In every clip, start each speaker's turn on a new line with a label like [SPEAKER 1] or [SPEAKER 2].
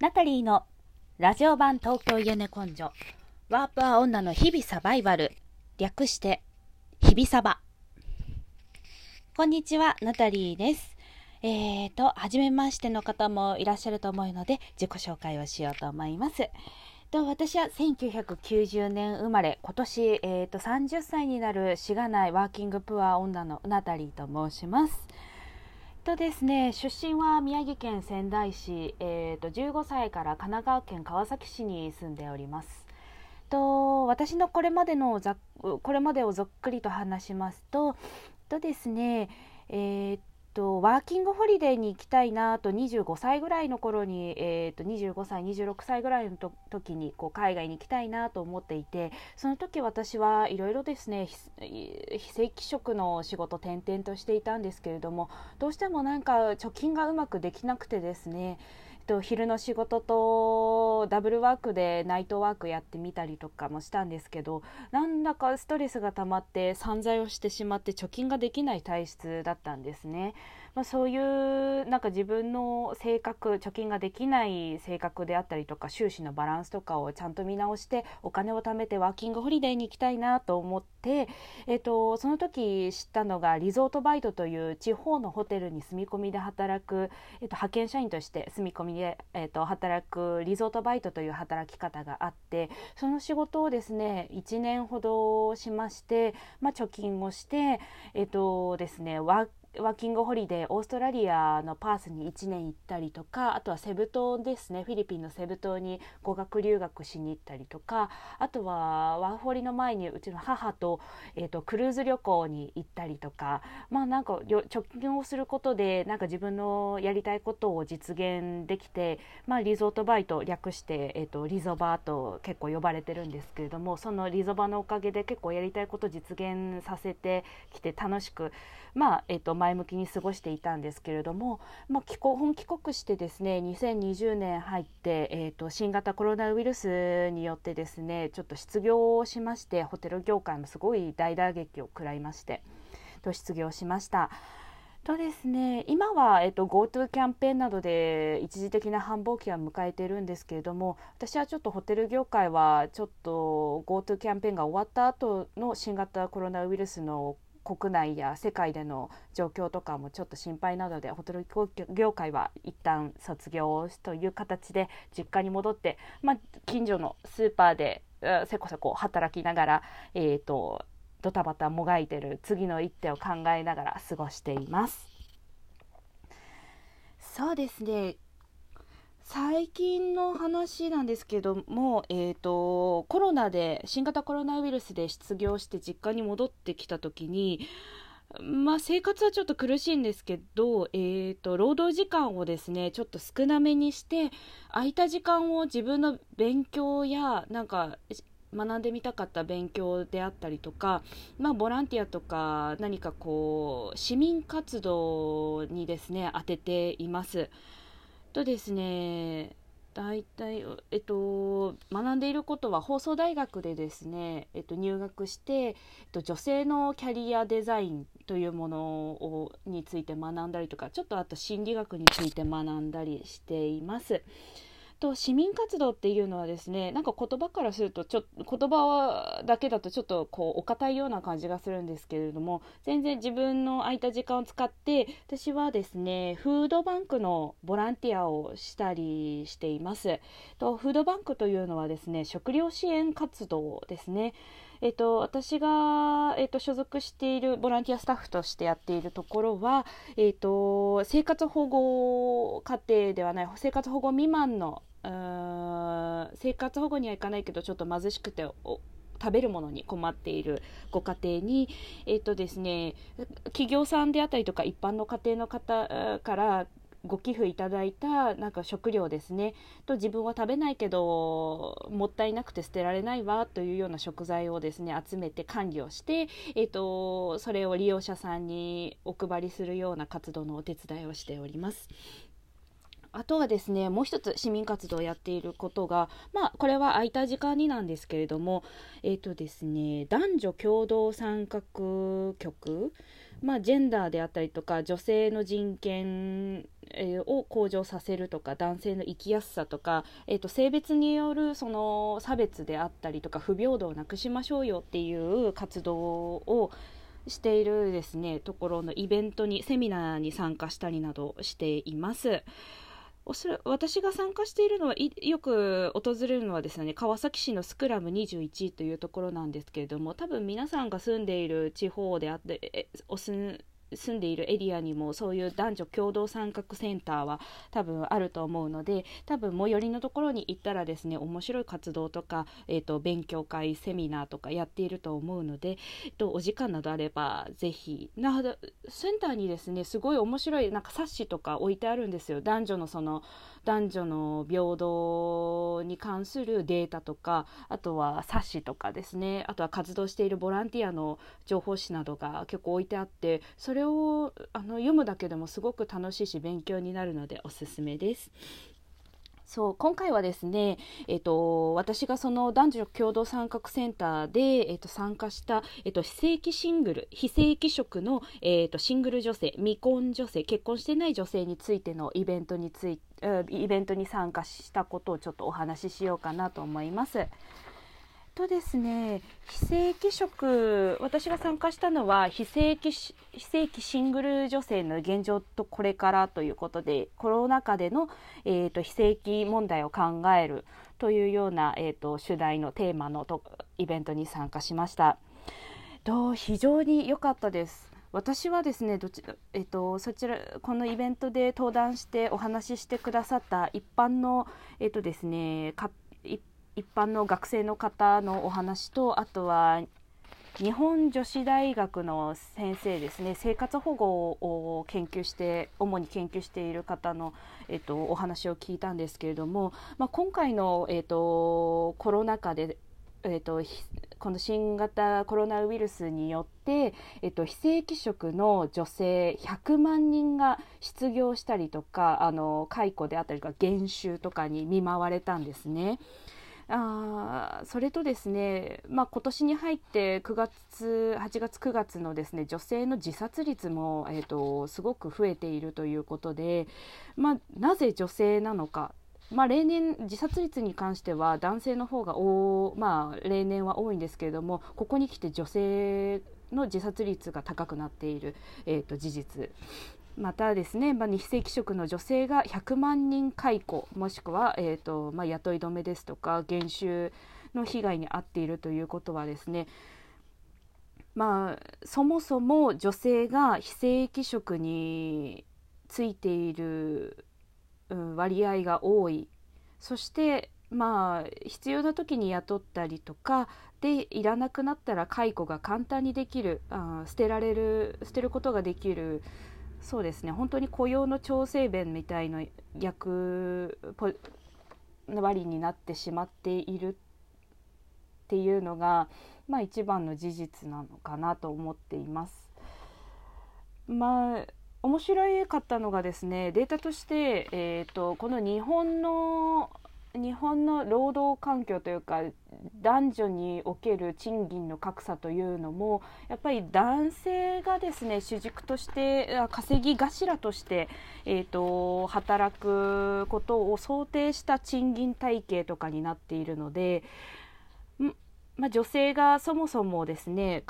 [SPEAKER 1] ナタリーのラジオ版東京家ネ根性ワープア女の日々サバイバル。略して日々サバ。こんにちはナタリーです。えーと初めましての方もいらっしゃると思うので自己紹介をしようと思います。と私は1990年生まれ。今年、えーと、30歳になるしがないワーキングプア女のナタリーと申します。とですね、出身は宮城県仙台市、えーと、15歳から神奈川県川崎市に住んでおります。と私のこれまでのざこれまでをざっくりと話しますととですね、えーとワーキングホリデーに行きたいなと25歳ぐらいの頃に、えー、と25歳26歳ぐらいの時にこう海外に行きたいなと思っていてその時私はいろいろですね非正規職の仕事転々としていたんですけれどもどうしてもなんか貯金がうまくできなくてですねと昼の仕事とダブルワークでナイトワークやってみたりとかもしたんですけどなんだかストレスが溜まって散財をしてしまって貯金ができない体質だったんですね。まあ、そういうなんか自分の性格貯金ができない性格であったりとか収支のバランスとかをちゃんと見直してお金を貯めてワーキングホリデーに行きたいなと思って、えーと、その時知ったのがリゾートバイトという地方のホテルに住み込みで働く、えーと、派遣社員として住み込みで、えーと働くリゾートバイトという働き方があってその仕事をですね1年ほどしまして、まあ、貯金をして、えーとですね、ワーワーキングホリデーオーストラリアのパースに1年行ったりとかあとはセブ島ですね。フィリピンのセブ島に語学留学しに行ったりとかあとはワーホリの前にうちの母と,、えーと、クルーズ旅行に行ったりとかまあなんか貯金をすることでなんか自分のやりたいことを実現できて、まあ、リゾートバイト略して、えーと、リゾバーと結構呼ばれてるんですけれどもそのリゾバのおかげで結構やりたいこと実現させてきて楽しくまあえーと前向きに過ごしていたんですけれども、まあ、帰国本帰国してですね2020年入って、えーと、新型コロナウイルスによってですねちょっと失業をしましてホテル業界もすごい大打撃を食らいましてと失業しました。とですね、今は、えっと、GoTo キャンペーンなどで一時的な繁忙期は迎えているんですけれども私はちょっとホテル業界はちょっと GoTo キャンペーンが終わった後の新型コロナウイルスの国内や世界での状況とかもちょっと心配なのでホテル業界は一旦卒業という形で実家に戻って、まあ、近所のスーパーでせこせこ働きながら、えーと、ドタバタもがいてる次の一手を考えながら過ごしています。そうですね最近の話なんですけども、えーと、コロナで新型コロナウイルスで失業して実家に戻ってきた時に、まあ、生活はちょっと苦しいんですけど、えーと、労働時間をですねちょっと少なめにして空いた時間を自分の勉強やなんか学んでみたかった勉強であったりとか、まあ、ボランティアとか何かこう市民活動にですね当てています。とですね大体、えっと、学んでいることは放送大学でですね、えっと、入学して、えっと、女性のキャリアデザインというものをについて学んだりとかちょっとあと心理学について学んだりしています。と市民活動っていうのはですねなんか言葉からするとちょ言葉だけだとちょっとこうお堅いような感じがするんですけれども全然自分の空いた時間を使って私はですねフードバンクのボランティアをしたりしています。とフードバンクというのはですね食料支援活動ですね。えっと、私が、えっと、所属しているボランティアスタッフとしてやっているところは、えっと、生活保護家庭ではない生活保護未満の生活保護にはいかないけどちょっと貧しくて食べるものに困っているご家庭に、えーとですね、企業さんであったりとか一般の家庭の方からご寄付いただいたなんか食料ですねと自分は食べないけどもったいなくて捨てられないわというような食材をですね集めて管理をして、えーとそれを利用者さんにお配りするような活動のお手伝いをしております。あとはですね、もう一つ市民活動をやっていることが、まあ、これは空いた時間になんですけれども、え、ー、とですね、男女共同参画局まあ、ジェンダーであったりとか女性の人権、を向上させるとか男性の生きやすさとか、えーと、性別によるその差別であったりとか不平等をなくしましょうよっていう活動をしているですねところのイベントにセミナーに参加したりなどしています。おそら私が参加しているのはよく訪れるのはですね川崎市のスクラム21というところなんですけれども多分皆さんが住んでいる地方であってお住住んでいるエリアにもそういう男女共同参画センターは多分あると思うので多分最寄りのところに行ったらですね面白い活動とか、えーと、勉強会セミナーとかやっていると思うので、えーと、お時間などあればぜひ。なセンターにですねすごい面白いなんか冊子とか置いてあるんですよ。男女のその男女の平等に関するデータとかあとは冊子とかですね。あとは活動しているボランティアの情報誌などが結構置いてあってそれれをあの読むだけでもすごく楽しいし勉強になるのでおすすめです。そう今回はですね、えーと、私がその男女共同参画センターで、えーと、参加した、えーと、非正規シングル非正規職の、えー、とシングル女性未婚女性結婚してない女性についてのイベントについイベントに参加したことをちょっとお話ししようかなと思います。とですね非正規職私が参加したのは非正規非正規シングル女性の現状とこれからということでコロナ禍での、えーと、非正規問題を考えるというような、えーと、主題のテーマのとイベントに参加しました。と非常に良かったです。私はですねどち、えっと、そちらこのイベントで登壇してお話ししてくださった一般の、えっとですね、一一般の学生の方のお話とあとは日本女子大学の先生ですね生活保護を研究して主に研究している方の、えっと、お話を聞いたんですけれども、まあ、今回の、えっと、コロナ禍で、えっと、この新型コロナウイルスによって、えっと、非正規職の女性100万人が失業したりとかあの解雇であったりとか減収とかに見舞われたんですね。あそれとですね、まあ、今年に入って9月8月9月のですね女性の自殺率も、えーと、すごく増えているということで、まあ、なぜ女性なのか。まあ、例年自殺率に関しては男性の方がお、まあ、例年は多いんですけれどもここに来て女性の自殺率が高くなっている、えーと事実。またですね、まあ、非正規職の女性が100万人解雇もしくは、えーとまあ、雇い止めですとか減収の被害に遭っているということはですねまあそもそも女性が非正規職についている、うん、割合が多い。そしてまあ必要な時に雇ったりとかでいらなくなったら解雇が簡単にできるあ捨てられる捨てることができるそうですね本当に雇用の調整弁みたいな役割になってしまっているっていうのが、まあ、一番の事実なのかなと思っています。まあ面白かったのがですねデータとして、えーとこの日本の日本の労働環境というか男女における賃金の格差というのもやっぱり男性がですね主軸として稼ぎ頭として、えーと、働くことを想定した賃金体系とかになっているので、まあ、女性がそもそもですね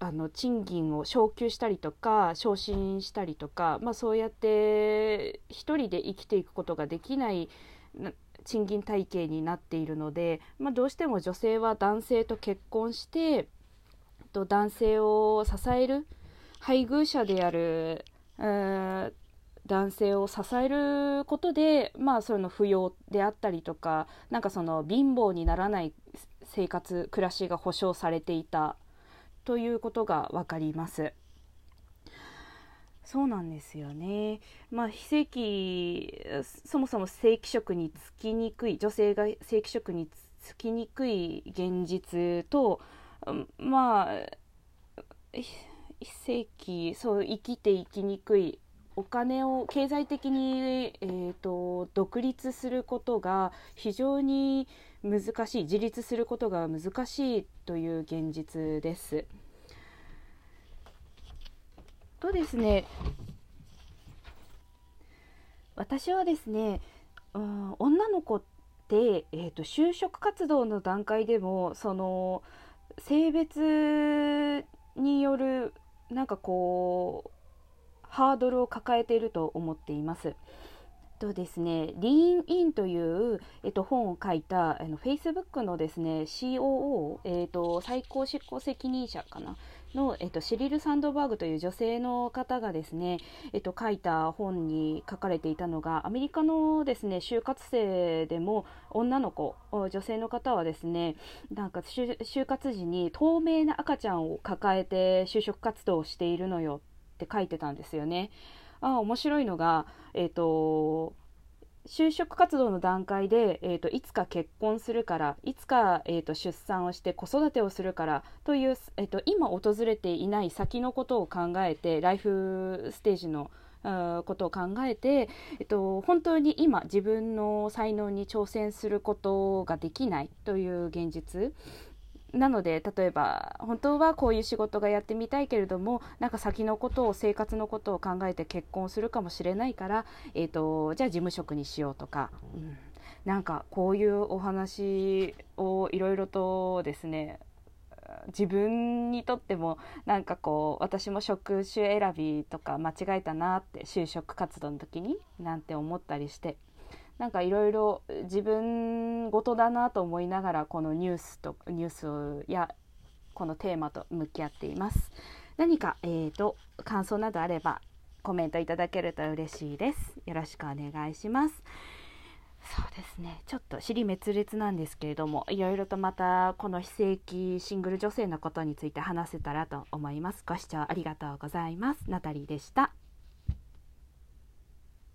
[SPEAKER 1] あの賃金を昇給したりとか昇進したりとか、まあ、そうやって一人で生きていくことができない賃金体系になっているので、まあ、どうしても女性は男性と結婚してと男性を支える配偶者である、男性を支えることで、まあ、その扶養であったりとかなんかその貧乏にならない生活暮らしが保障されていたということが分かります。そうなんですよね。まあ、非正規そもそも正規職に就きにくい女性が正規職に就きにくい現実とまあ非正規そう生きていきにくいお金を経済的に、えーと、独立することが非常に難しい自立することが難しいという現実です。とですね私はですね、うん、女の子って、えーと、就職活動の段階でもその性別によるなんかこうハードルを抱えていると思っています。とですね、リーンインという、えっと、本を書いたあの Facebook のですね COO、えっと、最高執行責任者かなの、えっと、シリル・サンドバーグという女性の方がですね、えっと、書いた本に書かれていたのがアメリカのですね就活生でも女の子女性の方はですねなんか就活時に透明な赤ちゃんを抱えて就職活動をしているのよって書いてたんですよね。あ面白いのが、えーと、就職活動の段階で、えーと、いつか結婚するからいつか、えーと、出産をして子育てをするからという、えー、と今訪れていない先のことを考えてライフステージのことを考えて、えっと、本当に今自分の才能に挑戦することができないという現実。なので例えば本当はこういう仕事がやってみたいけれどもなんか先のことを生活のことを考えて結婚するかもしれないから、えーと、じゃあ事務職にしようとか、うん、なんかこういうお話をいろいろとですね自分にとってもなんかこう私も職種選びとか間違えたなって就職活動の時になんて思ったりしてなんかいろいろ自分事だなと思いながらこのニュースとニュースやこのテーマと向き合っています。何か、えーと、感想などあればコメントいただけると嬉しいです。よろしくお願いします。そうですねちょっと尻滅裂なんですけれどもいろいろとまたこの非正規シングル女性のことについて話せたらと思いますご視聴ありがとうございますナタリーでした